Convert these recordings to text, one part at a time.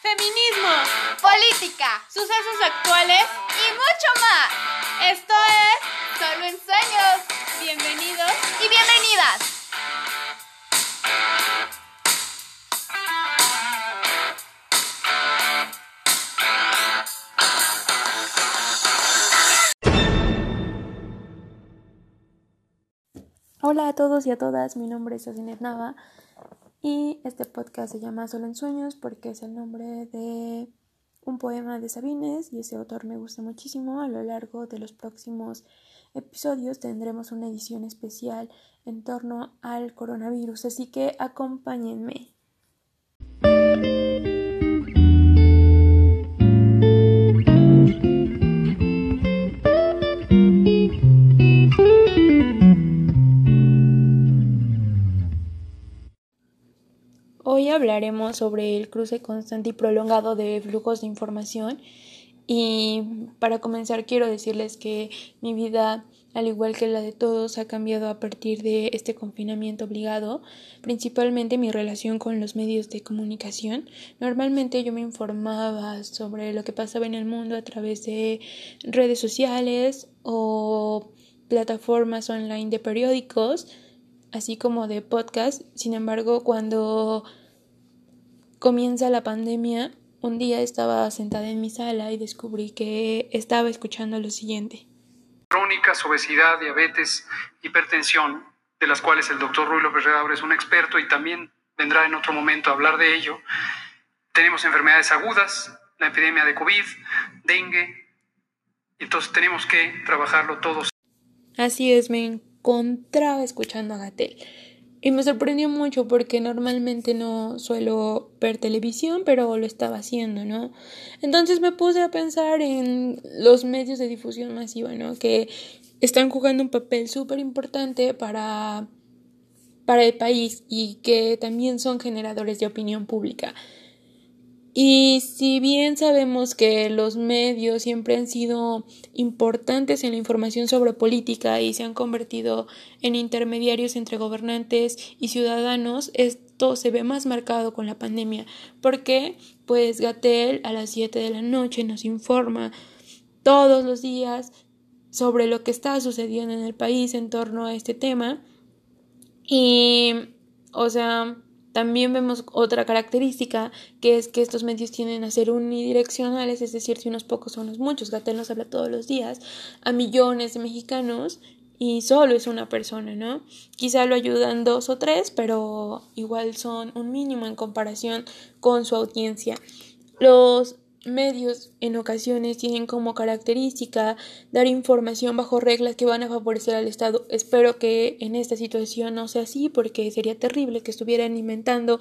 Feminismo, política sucesos actuales y mucho más. Esto es Solo en Sueños. Bienvenidos y bienvenidas. Hola a todos y a todas, mi nombre es Asinet Nava y este podcast se llama Solo en Sueños porque es el nombre de un poema de Sabines y ese autor me gusta muchísimo. A lo largo de los próximos episodios tendremos una edición especial en torno al coronavirus, así que acompáñenme. Hablaremos sobre el cruce constante y prolongado de flujos de información y para comenzar quiero decirles que mi vida, al igual que la de todos, ha cambiado a partir de este confinamiento obligado, principalmente mi relación con los medios de comunicación. Normalmente yo me informaba sobre lo que pasaba en el mundo a través de redes sociales o plataformas online de periódicos, así como de podcast. Sin embargo, cuando comienza la pandemia, un día estaba sentada en mi sala y descubrí que estaba escuchando lo siguiente. Crónicas, obesidad, diabetes, hipertensión, de las cuales el doctor Ruy López Redabre es un experto y también vendrá en otro momento a hablar de ello. Tenemos enfermedades agudas, la epidemia de COVID, dengue, entonces tenemos que trabajarlo todos. Así es, me encontraba escuchando a Gatel. Y me sorprendió mucho porque normalmente no suelo ver televisión, pero lo estaba haciendo, ¿no? Entonces me puse a pensar en los medios de difusión masiva, ¿no? Que están jugando un papel súper importante para, para el país y que también son generadores de opinión pública. Y si bien sabemos que los medios siempre han sido importantes en la información sobre política y se han convertido en intermediarios entre gobernantes y ciudadanos, esto se ve más marcado con la pandemia, porque pues Gatel a las 7 de la noche nos informa todos los días sobre lo que está sucediendo en el país en torno a este tema. Y o sea también vemos otra característica, que es que estos medios tienden a ser unidireccionales, es decir, si unos pocos o unos muchos. Gatel nos habla todos los días a millones de mexicanos y solo es una persona, ¿no? Quizá lo ayudan dos o tres, pero igual son un mínimo en comparación con su audiencia. Los medios en ocasiones tienen como característica dar información bajo reglas que van a favorecer al Estado. Espero que en esta situación no sea así porque sería terrible que estuvieran inventando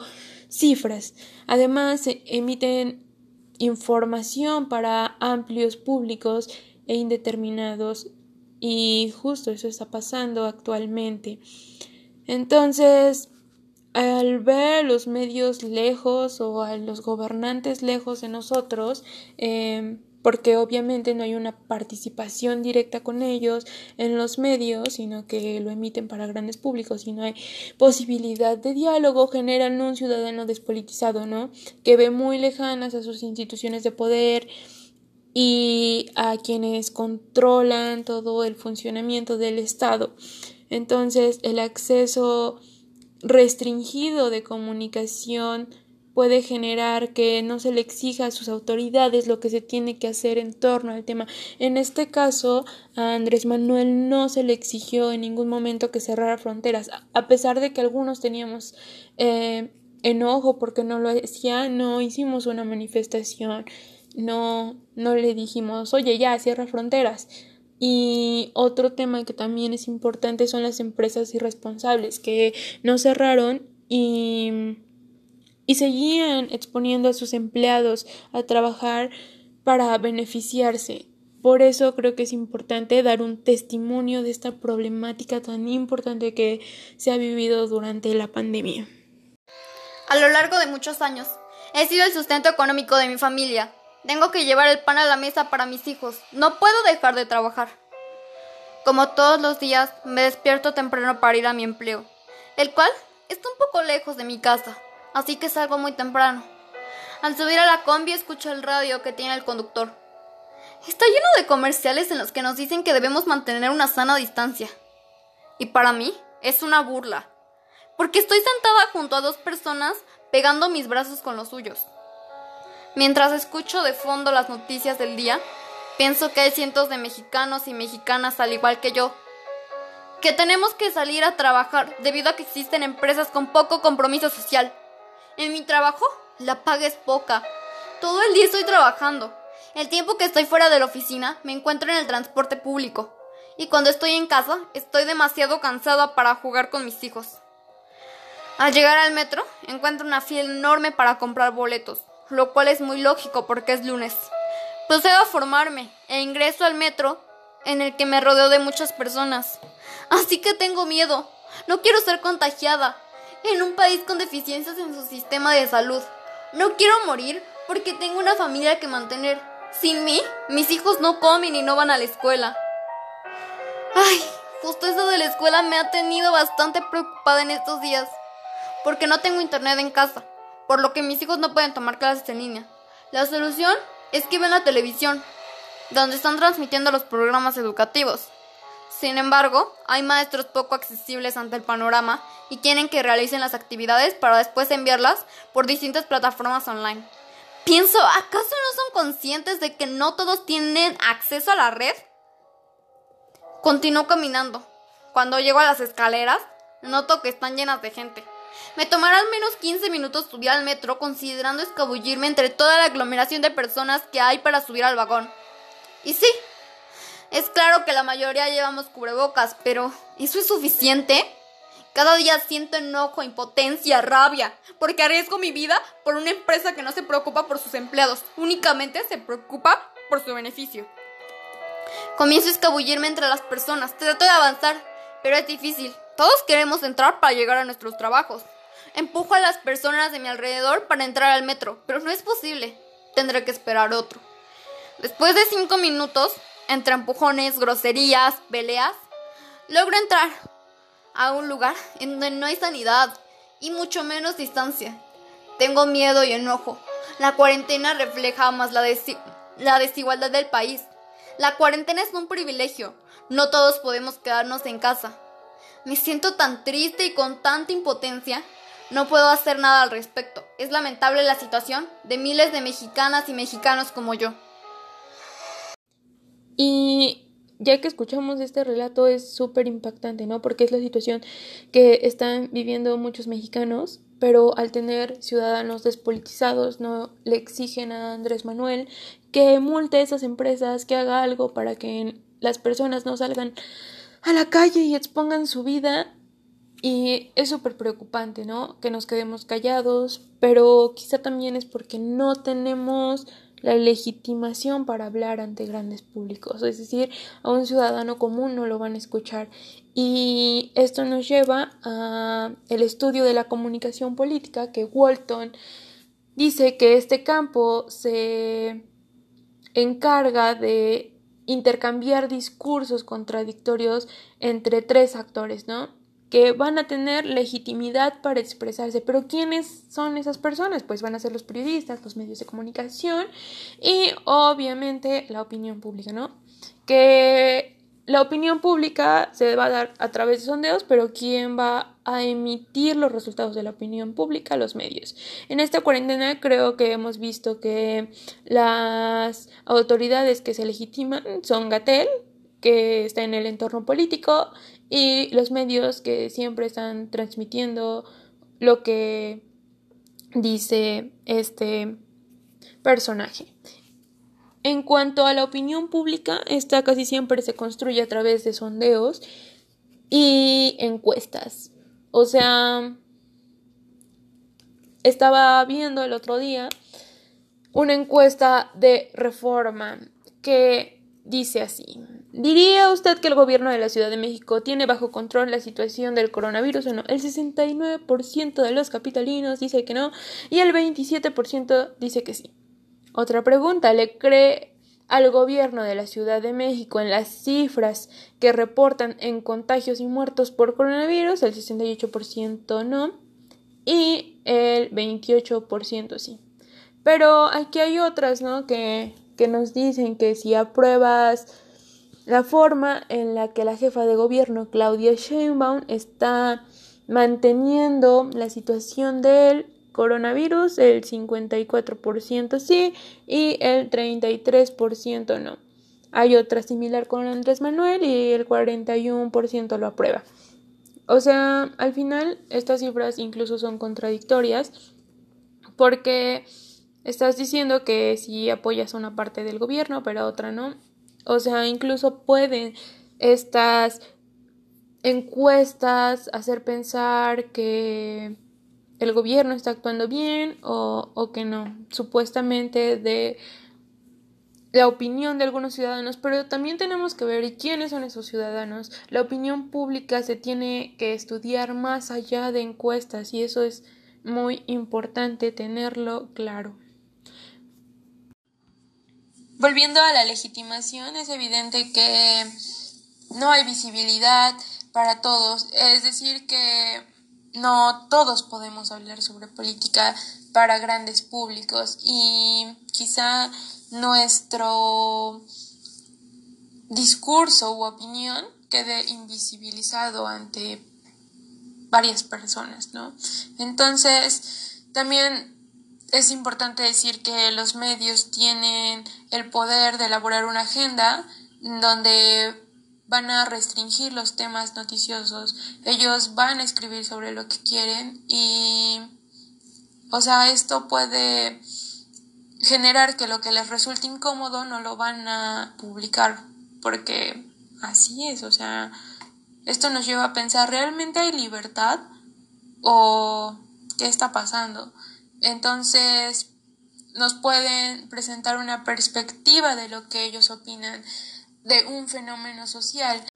cifras. Además, emiten información para amplios públicos e indeterminados y justo eso está pasando actualmente. Entonces, al ver los medios lejos o a los gobernantes lejos de nosotros, eh, porque obviamente no hay una participación directa con ellos en los medios, sino que lo emiten para grandes públicos y no hay posibilidad de diálogo, generan un ciudadano despolitizado, ¿no? Que ve muy lejanas a sus instituciones de poder y a quienes controlan todo el funcionamiento del Estado. Entonces, el acceso restringido de comunicación puede generar que no se le exija a sus autoridades lo que se tiene que hacer en torno al tema. En este caso, a Andrés Manuel no se le exigió en ningún momento que cerrara fronteras, a pesar de que algunos teníamos eh, enojo porque no lo hacía, no hicimos una manifestación, no, no le dijimos, oye, ya, cierra fronteras. Y otro tema que también es importante son las empresas irresponsables que no cerraron y, y seguían exponiendo a sus empleados a trabajar para beneficiarse. Por eso creo que es importante dar un testimonio de esta problemática tan importante que se ha vivido durante la pandemia. A lo largo de muchos años, he sido el sustento económico de mi familia. Tengo que llevar el pan a la mesa para mis hijos. No puedo dejar de trabajar. Como todos los días, me despierto temprano para ir a mi empleo, el cual está un poco lejos de mi casa, así que salgo muy temprano. Al subir a la combi escucho el radio que tiene el conductor. Está lleno de comerciales en los que nos dicen que debemos mantener una sana distancia. Y para mí es una burla, porque estoy sentada junto a dos personas pegando mis brazos con los suyos. Mientras escucho de fondo las noticias del día, pienso que hay cientos de mexicanos y mexicanas al igual que yo, que tenemos que salir a trabajar debido a que existen empresas con poco compromiso social. En mi trabajo, la paga es poca. Todo el día estoy trabajando. El tiempo que estoy fuera de la oficina, me encuentro en el transporte público. Y cuando estoy en casa, estoy demasiado cansada para jugar con mis hijos. Al llegar al metro, encuentro una fila enorme para comprar boletos, lo cual es muy lógico porque es lunes. Procedo a formarme e ingreso al metro en el que me rodeo de muchas personas. Así que tengo miedo. No quiero ser contagiada. En un país con deficiencias en su sistema de salud. No quiero morir porque tengo una familia que mantener. Sin mí, mis hijos no comen y no van a la escuela. Ay, justo eso de la escuela me ha tenido bastante preocupada en estos días. Porque no tengo internet en casa. Por lo que mis hijos no pueden tomar clases en línea. La solución es que ven la televisión, donde están transmitiendo los programas educativos. Sin embargo, hay maestros poco accesibles ante el panorama y quieren que realicen las actividades para después enviarlas por distintas plataformas online. Pienso, ¿acaso no son conscientes de que no todos tienen acceso a la red? Continúo caminando. Cuando llego a las escaleras, noto que están llenas de gente. Me tomará al menos 15 minutos subir al metro considerando escabullirme entre toda la aglomeración de personas que hay para subir al vagón. Y sí, es claro que la mayoría llevamos cubrebocas, pero ¿eso es suficiente? Cada día siento enojo, impotencia, rabia, porque arriesgo mi vida por una empresa que no se preocupa por sus empleados, únicamente se preocupa por su beneficio. Comienzo a escabullirme entre las personas, trato de avanzar, pero es difícil. Todos queremos entrar para llegar a nuestros trabajos. Empujo a las personas de mi alrededor para entrar al metro, pero no es posible. Tendré que esperar otro. Después de cinco minutos, entre empujones, groserías, peleas, logro entrar a un lugar en donde no hay sanidad y mucho menos distancia. Tengo miedo y enojo. La cuarentena refleja más la, la desigualdad del país. La cuarentena es un privilegio. No todos podemos quedarnos en casa. Me siento tan triste y con tanta impotencia. No puedo hacer nada al respecto. Es lamentable la situación de miles de mexicanas y mexicanos como yo. Y ya que escuchamos este relato es súper impactante, ¿no? Porque es la situación que están viviendo muchos mexicanos, pero al tener ciudadanos despolitizados no le exigen a Andrés Manuel que multe esas empresas, que haga algo para que las personas no salgan a la calle y expongan su vida. Y es súper preocupante, ¿no? Que nos quedemos callados, pero quizá también es porque no tenemos la legitimación para hablar ante grandes públicos, es decir, a un ciudadano común no lo van a escuchar. Y esto nos lleva a el estudio de la comunicación política que Walton dice que este campo se encarga de intercambiar discursos contradictorios entre tres actores, ¿no? que van a tener legitimidad para expresarse. Pero ¿quiénes son esas personas? Pues van a ser los periodistas, los medios de comunicación y obviamente la opinión pública, ¿no? Que la opinión pública se va a dar a través de sondeos, pero ¿quién va a emitir los resultados de la opinión pública? Los medios. En esta cuarentena creo que hemos visto que las autoridades que se legitiman son Gatel, que está en el entorno político y los medios que siempre están transmitiendo lo que dice este personaje. En cuanto a la opinión pública, esta casi siempre se construye a través de sondeos y encuestas. O sea, estaba viendo el otro día una encuesta de reforma que dice así. ¿Diría usted que el gobierno de la Ciudad de México tiene bajo control la situación del coronavirus o no? El 69% de los capitalinos dice que no y el 27% dice que sí. Otra pregunta, ¿le cree al gobierno de la Ciudad de México en las cifras que reportan en contagios y muertos por coronavirus? El 68% no y el 28% sí. Pero aquí hay otras, ¿no? Que, que nos dicen que si apruebas la forma en la que la jefa de gobierno, Claudia Sheinbaum, está manteniendo la situación del coronavirus, el 54% sí y el 33% no. Hay otra similar con Andrés Manuel y el 41% lo aprueba. O sea, al final estas cifras incluso son contradictorias porque estás diciendo que si apoyas una parte del gobierno pero otra no. O sea, incluso pueden estas encuestas hacer pensar que el gobierno está actuando bien o, que no, supuestamente de la opinión de algunos ciudadanos, pero también tenemos que ver quiénes son esos ciudadanos. La opinión pública se tiene que estudiar más allá de encuestas y eso es muy importante tenerlo claro. Volviendo a la legitimación, es evidente que no hay visibilidad para todos, es decir, que no todos podemos hablar sobre política para grandes públicos y quizá nuestro discurso u opinión quede invisibilizado ante varias personas, ¿no? Entonces, también es importante decir que los medios tienen el poder de elaborar una agenda donde van a restringir los temas noticiosos, ellos van a escribir sobre lo que quieren y, o sea, esto puede generar que lo que les resulte incómodo no lo van a publicar, porque así es, o sea, esto nos lleva a pensar, ¿realmente hay libertad? ¿O qué está pasando? Entonces, nos pueden presentar una perspectiva de lo que ellos opinan de un fenómeno social.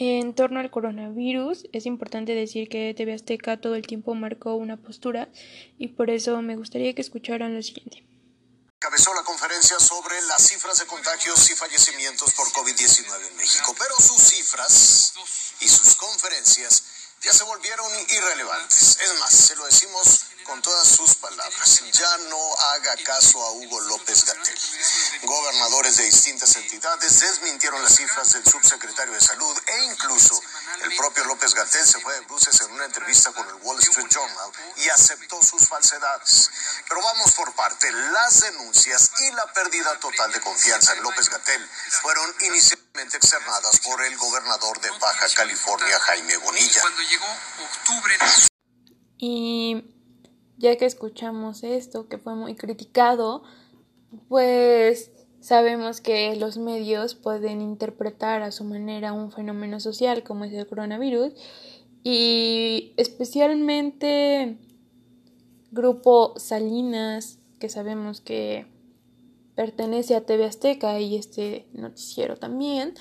En torno al coronavirus, es importante decir que TV Azteca todo el tiempo marcó una postura y por eso me gustaría que escucharan lo siguiente. Cabezó la conferencia sobre las cifras de contagios y fallecimientos por COVID-19 en México, pero sus cifras y sus conferencias ya se volvieron irrelevantes. Es más, se lo decimos con todas sus palabras. Ya no haga caso a Hugo López Gatel. Gobernadores de distintas entidades desmintieron las cifras del subsecretario de Salud e incluso el propio López Gatel se fue de bruces en una entrevista con el Wall Street Journal y aceptó sus falsedades. Pero vamos por parte. Las denuncias y la pérdida total de confianza en López Gatel fueron inicialmente externadas por el gobernador de Baja California, Jaime Bonilla. Cuando llegó octubre. Y ya que escuchamos esto, que fue muy criticado, pues sabemos que los medios pueden interpretar a su manera un fenómeno social como es el coronavirus y especialmente grupo Salinas, que sabemos que pertenece a TV Azteca y este noticiero también.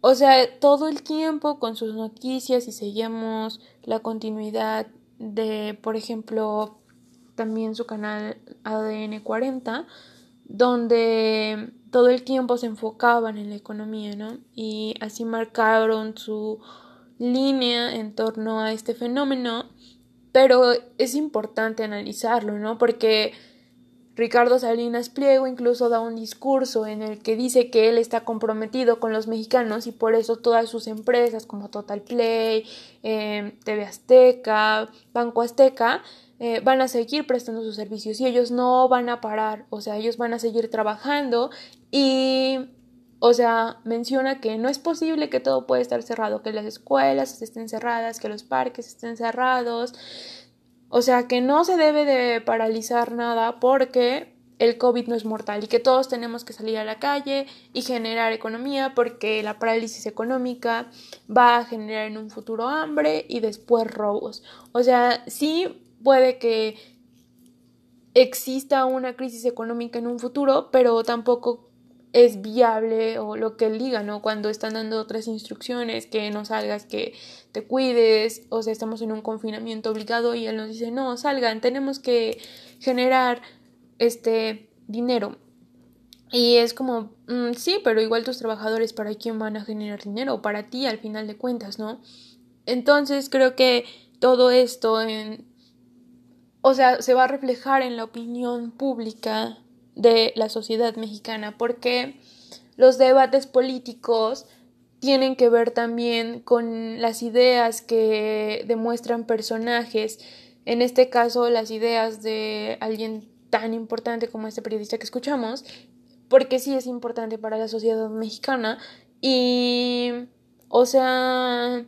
O sea, todo el tiempo con sus noticias y seguimos la continuidad de, por ejemplo, también su canal ADN 40, donde todo el tiempo se enfocaban en la economía, ¿no? Y así marcaron su línea en torno a este fenómeno, pero es importante analizarlo, ¿no? Porque Ricardo Salinas Pliego incluso da un discurso en el que dice que él está comprometido con los mexicanos y por eso todas sus empresas como Total Play, eh, TV Azteca, Banco Azteca, eh, van a seguir prestando sus servicios y ellos no van a parar, o sea, ellos van a seguir trabajando y, o sea, menciona que no es posible que todo pueda estar cerrado, que las escuelas estén cerradas, que los parques estén cerrados, o sea que no se debe de paralizar nada porque el COVID no es mortal y que todos tenemos que salir a la calle y generar economía porque la parálisis económica va a generar en un futuro hambre y después robos. O sea, sí puede que exista una crisis económica en un futuro, pero tampoco es viable o lo que él diga, ¿no? Cuando están dando otras instrucciones, que no salgas, que te cuides, o sea, estamos en un confinamiento obligado y él nos dice, no, salgan, tenemos que generar este dinero. Y es como, mm, sí, pero igual tus trabajadores, ¿para quién van a generar dinero? Para ti, al final de cuentas, ¿no? Entonces creo que todo esto en o sea, se va a reflejar en la opinión pública de la sociedad mexicana, porque los debates políticos tienen que ver también con las ideas que demuestran personajes, en este caso las ideas de alguien tan importante como este periodista que escuchamos, porque sí es importante para la sociedad mexicana. Y, o sea,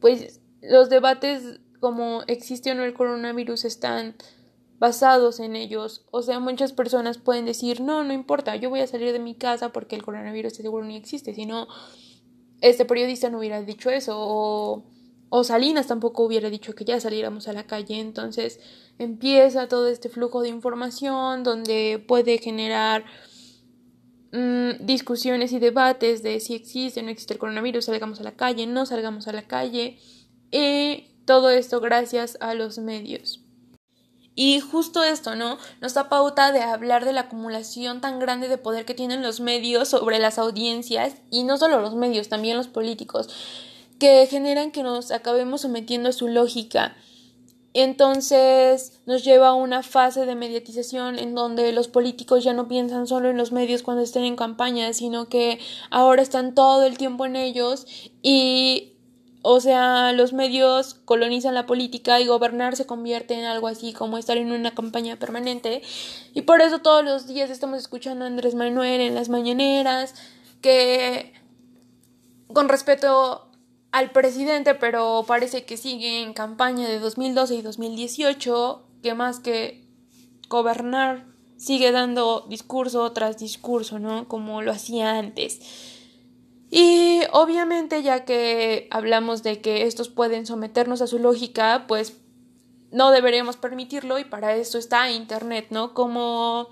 pues los debates como existe o no el coronavirus están basados en ellos. O sea, muchas personas pueden decir, no, no importa, yo voy a salir de mi casa porque el coronavirus seguro ni existe, si no, este periodista no hubiera dicho eso, o, o Salinas tampoco hubiera dicho que ya saliéramos a la calle. Entonces empieza todo este flujo de información donde puede generar mm, discusiones y debates de si existe o no existe el coronavirus, salgamos a la calle, no salgamos a la calle. Y todo esto gracias a los medios. Y justo esto, ¿no? Nos da pauta de hablar de la acumulación tan grande de poder que tienen los medios sobre las audiencias, y no solo los medios, también los políticos, que generan que nos acabemos sometiendo a su lógica. Entonces nos lleva a una fase de mediatización en donde los políticos ya no piensan solo en los medios cuando estén en campaña, sino que ahora están todo el tiempo en ellos y o sea, los medios colonizan la política y gobernar se convierte en algo así como estar en una campaña permanente. Y por eso todos los días estamos escuchando a Andrés Manuel en las mañaneras, que con respeto al presidente, pero parece que sigue en campaña de 2012 y 2018, que más que gobernar sigue dando discurso tras discurso, ¿no? Como lo hacía antes. Y obviamente ya que hablamos de que estos pueden someternos a su lógica, pues no deberíamos permitirlo y para eso está Internet, ¿no? Como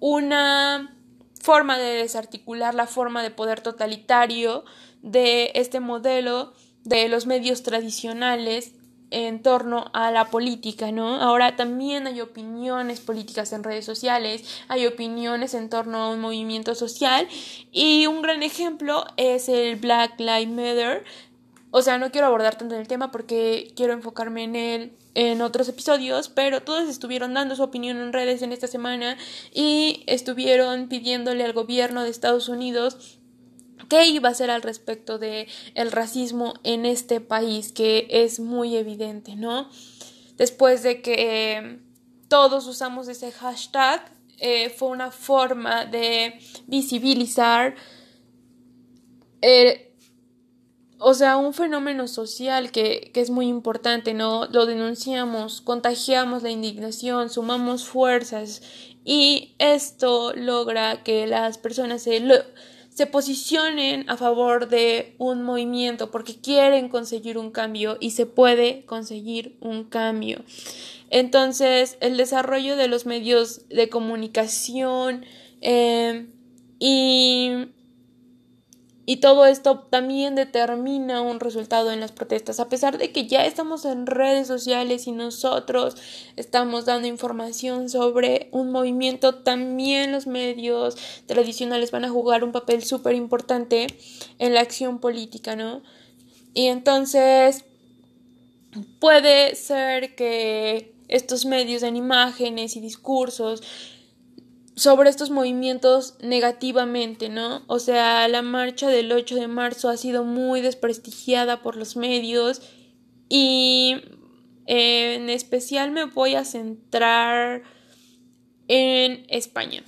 una forma de desarticular la forma de poder totalitario de este modelo de los medios tradicionales en torno a la política, ¿no? Ahora también hay opiniones políticas en redes sociales, hay opiniones en torno a un movimiento social y un gran ejemplo es el Black Lives Matter. O sea, no quiero abordar tanto el tema porque quiero enfocarme en él en otros episodios, pero todos estuvieron dando su opinión en redes en esta semana y estuvieron pidiéndole al gobierno de Estados Unidos qué iba a hacer al respecto de el racismo en este país que es muy evidente, ¿no? Después de que eh, todos usamos ese hashtag, eh, fue una forma de visibilizar, eh, o sea, un fenómeno social que, que, es muy importante, ¿no? Lo denunciamos, contagiamos la indignación, sumamos fuerzas y esto logra que las personas se se posicionen a favor de un movimiento porque quieren conseguir un cambio y se puede conseguir un cambio. Entonces, el desarrollo de los medios de comunicación eh, y y todo esto también determina un resultado en las protestas, a pesar de que ya estamos en redes sociales y nosotros estamos dando información sobre un movimiento, también los medios tradicionales van a jugar un papel súper importante en la acción política, ¿no? Y entonces puede ser que estos medios en imágenes y discursos sobre estos movimientos negativamente, ¿no? O sea, la marcha del 8 de marzo ha sido muy desprestigiada por los medios y eh, en especial me voy a centrar en España.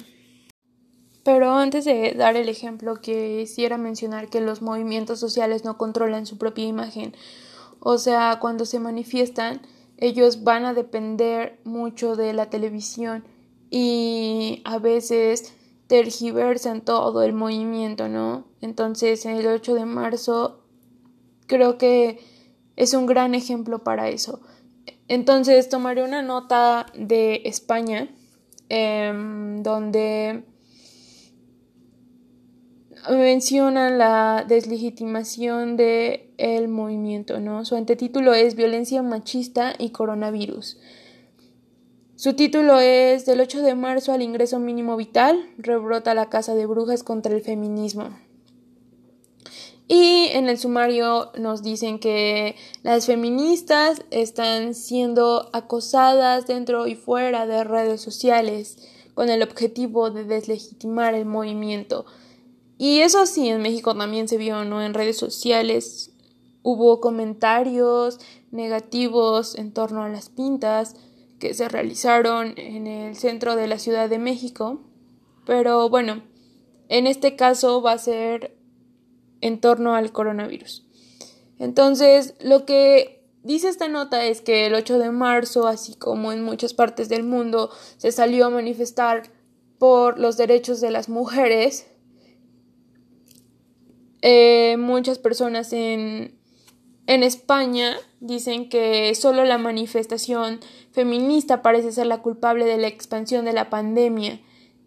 Pero antes de dar el ejemplo, quisiera mencionar que los movimientos sociales no controlan su propia imagen. O sea, cuando se manifiestan, ellos van a depender mucho de la televisión y a veces tergiversan todo el movimiento, ¿no? Entonces, el 8 de marzo creo que es un gran ejemplo para eso. Entonces, tomaré una nota de España, em, donde menciona la deslegitimación del el movimiento, ¿no? Su antetítulo es Violencia machista y coronavirus. Su título es Del 8 de marzo al ingreso mínimo vital, rebrota la casa de brujas contra el feminismo. Y en el sumario nos dicen que las feministas están siendo acosadas dentro y fuera de redes sociales con el objetivo de deslegitimar el movimiento. Y eso sí, en México también se vio, ¿no? En redes sociales hubo comentarios negativos en torno a las pintas que se realizaron en el centro de la Ciudad de México. Pero bueno, en este caso va a ser en torno al coronavirus. Entonces, lo que dice esta nota es que el 8 de marzo, así como en muchas partes del mundo, se salió a manifestar por los derechos de las mujeres. Eh, muchas personas en, en España dicen que solo la manifestación feminista parece ser la culpable de la expansión de la pandemia,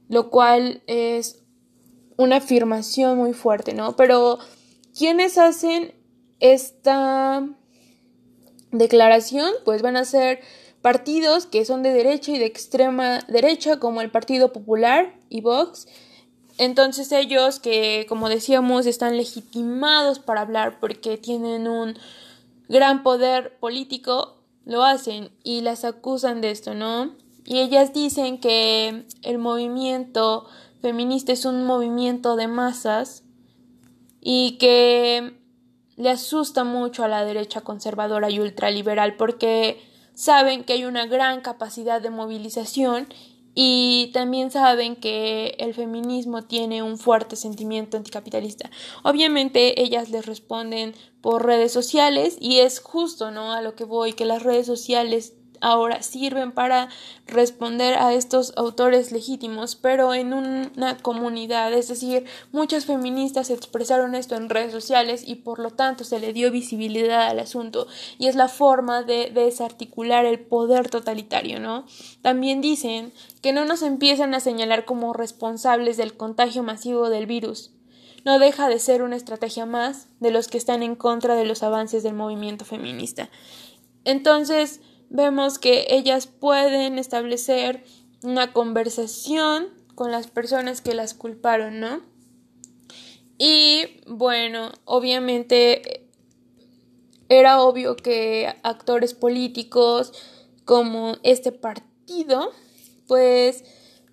lo cual es una afirmación muy fuerte, ¿no? Pero ¿quiénes hacen esta declaración? Pues van a ser partidos que son de derecha y de extrema derecha, como el Partido Popular y Vox. Entonces ellos que, como decíamos, están legitimados para hablar porque tienen un gran poder político, lo hacen y las acusan de esto, ¿no? Y ellas dicen que el movimiento feminista es un movimiento de masas y que le asusta mucho a la derecha conservadora y ultraliberal porque saben que hay una gran capacidad de movilización y también saben que el feminismo tiene un fuerte sentimiento anticapitalista. Obviamente ellas les responden por redes sociales y es justo, ¿no? A lo que voy, que las redes sociales ahora sirven para responder a estos autores legítimos, pero en una comunidad, es decir, muchas feministas expresaron esto en redes sociales y por lo tanto se le dio visibilidad al asunto y es la forma de desarticular el poder totalitario, ¿no? También dicen que no nos empiezan a señalar como responsables del contagio masivo del virus. No deja de ser una estrategia más de los que están en contra de los avances del movimiento feminista. Entonces, vemos que ellas pueden establecer una conversación con las personas que las culparon, ¿no? Y bueno, obviamente era obvio que actores políticos como este partido, pues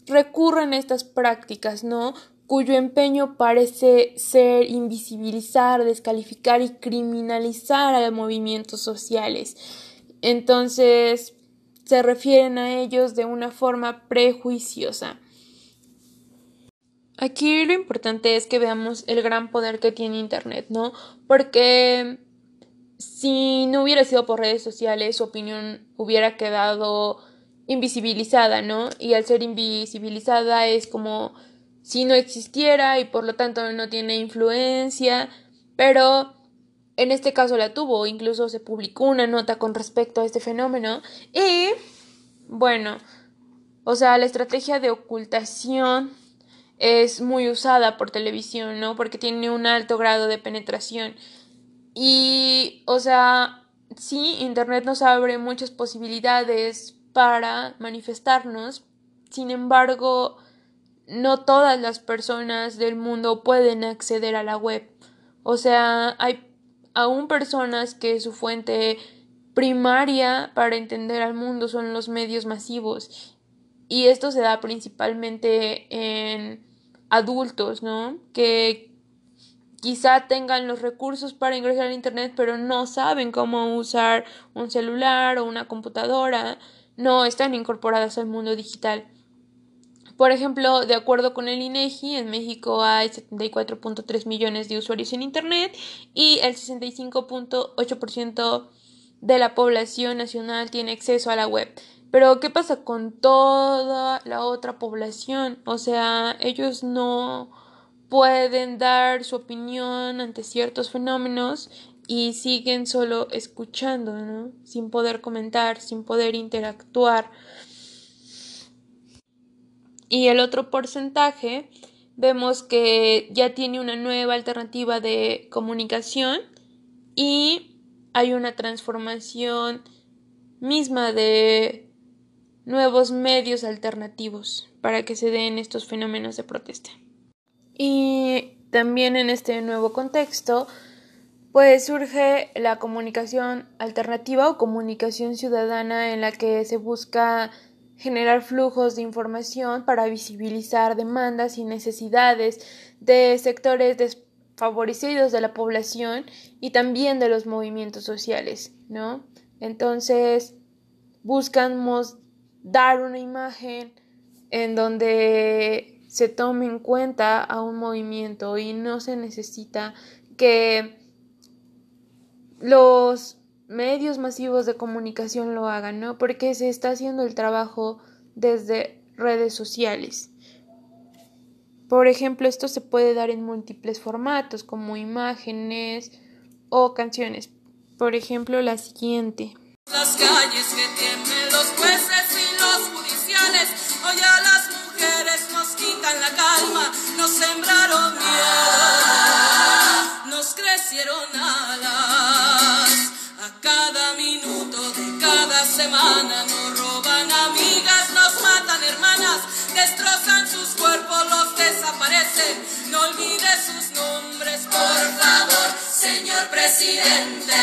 recurren a estas prácticas, ¿no? cuyo empeño parece ser invisibilizar, descalificar y criminalizar a movimientos sociales. Entonces se refieren a ellos de una forma prejuiciosa. Aquí lo importante es que veamos el gran poder que tiene Internet, ¿no? Porque si no hubiera sido por redes sociales, su opinión hubiera quedado invisibilizada, ¿no? Y al ser invisibilizada es como si no existiera y por lo tanto no tiene influencia, pero en este caso la tuvo, incluso se publicó una nota con respecto a este fenómeno y bueno, o sea, la estrategia de ocultación es muy usada por televisión, ¿no? Porque tiene un alto grado de penetración. Y, o sea, sí, Internet nos abre muchas posibilidades para manifestarnos. Sin embargo, no todas las personas del mundo pueden acceder a la web. O sea, hay aún personas que su fuente primaria para entender al mundo son los medios masivos y esto se da principalmente en adultos, ¿no? Que quizá tengan los recursos para ingresar a internet pero no saben cómo usar un celular o una computadora, no están incorporadas al mundo digital. Por ejemplo, de acuerdo con el INEGI, en México hay 74.3 millones de usuarios en Internet y el 65.8% de la población nacional tiene acceso a la web. Pero, ¿qué pasa con toda la otra población? O sea, ellos no pueden dar su opinión ante ciertos fenómenos y siguen solo escuchando, ¿no? Sin poder comentar, sin poder interactuar y el otro porcentaje vemos que ya tiene una nueva alternativa de comunicación y hay una transformación misma de nuevos medios alternativos para que se den estos fenómenos de protesta. Y también en este nuevo contexto, pues surge la comunicación alternativa o comunicación ciudadana en la que se busca generar flujos de información para visibilizar demandas y necesidades de sectores desfavorecidos de la población y también de los movimientos sociales, ¿no? Entonces, buscamos dar una imagen en donde se tome en cuenta a un movimiento y no se necesita que los medios masivos de comunicación lo hagan, ¿no? Porque se está haciendo el trabajo desde redes sociales. Por ejemplo, esto se puede dar en múltiples formatos, como imágenes o canciones. Por ejemplo, la siguiente. Las calles que tienen los jueces y los judiciales, hoy a las mujeres nos quitan la calma, nos sembraron miedo, nos crecieron alas. Cada minuto de cada semana nos roban amigas, nos matan hermanas, destrozan sus cuerpos, los desaparecen. No olvide sus nombres, por favor, señor presidente.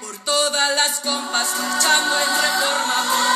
Por todas las compas luchando en reforma,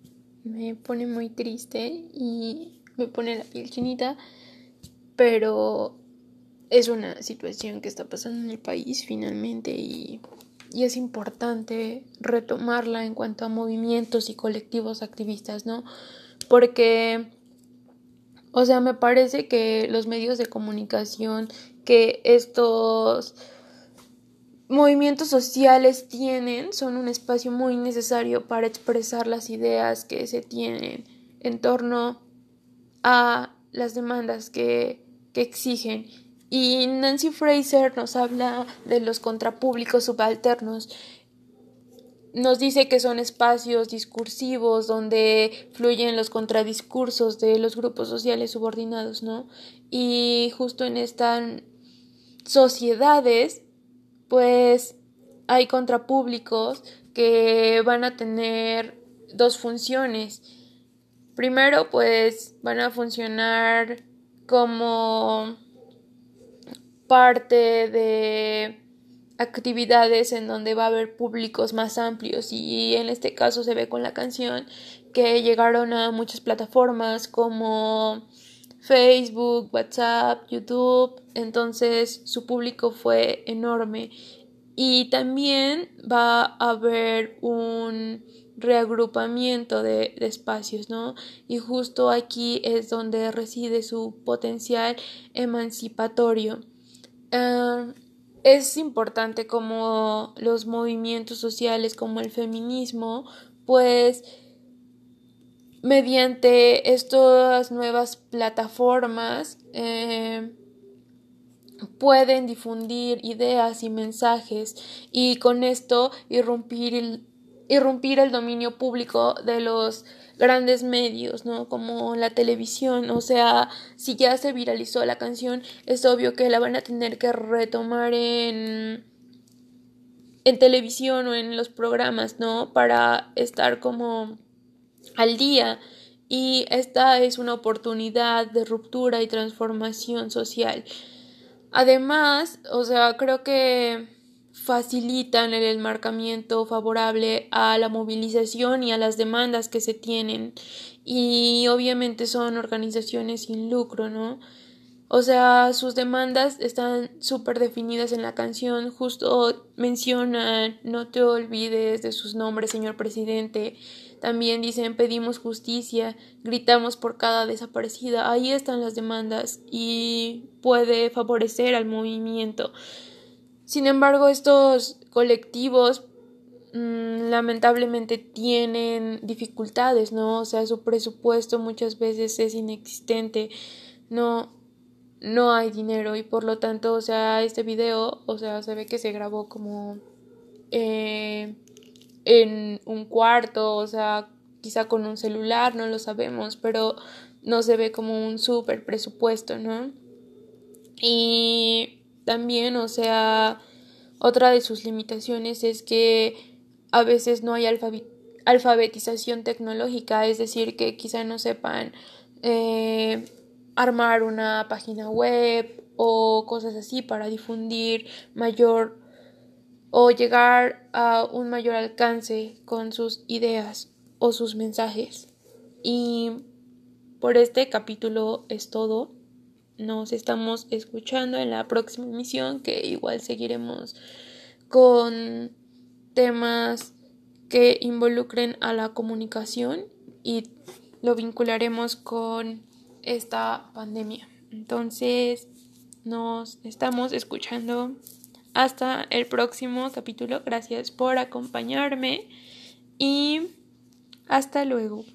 me pone muy triste y me pone la piel chinita, pero es una situación que está pasando en el país finalmente y, y, es importante retomarla en cuanto a movimientos y colectivos activistas, ¿no? Porque, o sea, me parece que los medios de comunicación, que estos movimientos sociales tienen, son un espacio muy necesario para expresar las ideas que se tienen en torno a las demandas que, que exigen y Nancy Fraser nos habla de los contrapúblicos subalternos. Nos dice que son espacios discursivos donde fluyen los contradiscursos de los grupos sociales subordinados, ¿no? Y justo en estas sociedades, pues hay contrapúblicos que van a tener dos funciones. Primero, pues van a funcionar como parte de actividades en donde va a haber públicos más amplios y en este caso se ve con la canción que llegaron a muchas plataformas como Facebook, WhatsApp, YouTube, entonces su público fue enorme y también va a haber un reagrupamiento de, espacios, ¿no? Y justo aquí es donde reside su potencial emancipatorio. Es importante como los movimientos sociales como el feminismo pues mediante estas nuevas plataformas eh, pueden difundir ideas y mensajes y con esto irrumpir el, irrumpir el dominio público de los grandes medios, ¿no? Como la televisión, o sea, si ya se viralizó la canción, es obvio que la van a tener que retomar en en televisión o en los programas, ¿no? Para estar como al día. Y esta es una oportunidad de ruptura y transformación social. Además, o sea, creo que facilitan el enmarcamiento favorable a la movilización y a las demandas que se tienen y obviamente son organizaciones sin lucro, ¿no? O sea, sus demandas están súper definidas en la canción, justo mencionan no te olvides de sus nombres, señor presidente. También dicen pedimos justicia, gritamos por cada desaparecida. Ahí están las demandas y puede favorecer al movimiento. Sin embargo, estos colectivos mm, lamentablemente tienen dificultades, ¿no? O sea, su presupuesto muchas veces es inexistente, no, no hay dinero y por lo tanto, o sea, este video, o sea, se ve que se grabó como eh, en un cuarto, o sea, quizá con un celular, no lo sabemos, pero no se ve como un súper presupuesto, ¿no? Y también, o sea, otra de sus limitaciones es que a veces no hay alfabetización tecnológica, es decir, que quizá no sepan eh, armar una página web o cosas así para difundir mayor o llegar a un mayor alcance con sus ideas o sus mensajes. Y por este capítulo es todo. Nos estamos escuchando en la próxima emisión que igual seguiremos con temas que involucren a la comunicación y lo vincularemos con esta pandemia. Entonces, nos estamos escuchando hasta el próximo capítulo. Gracias por acompañarme y hasta luego.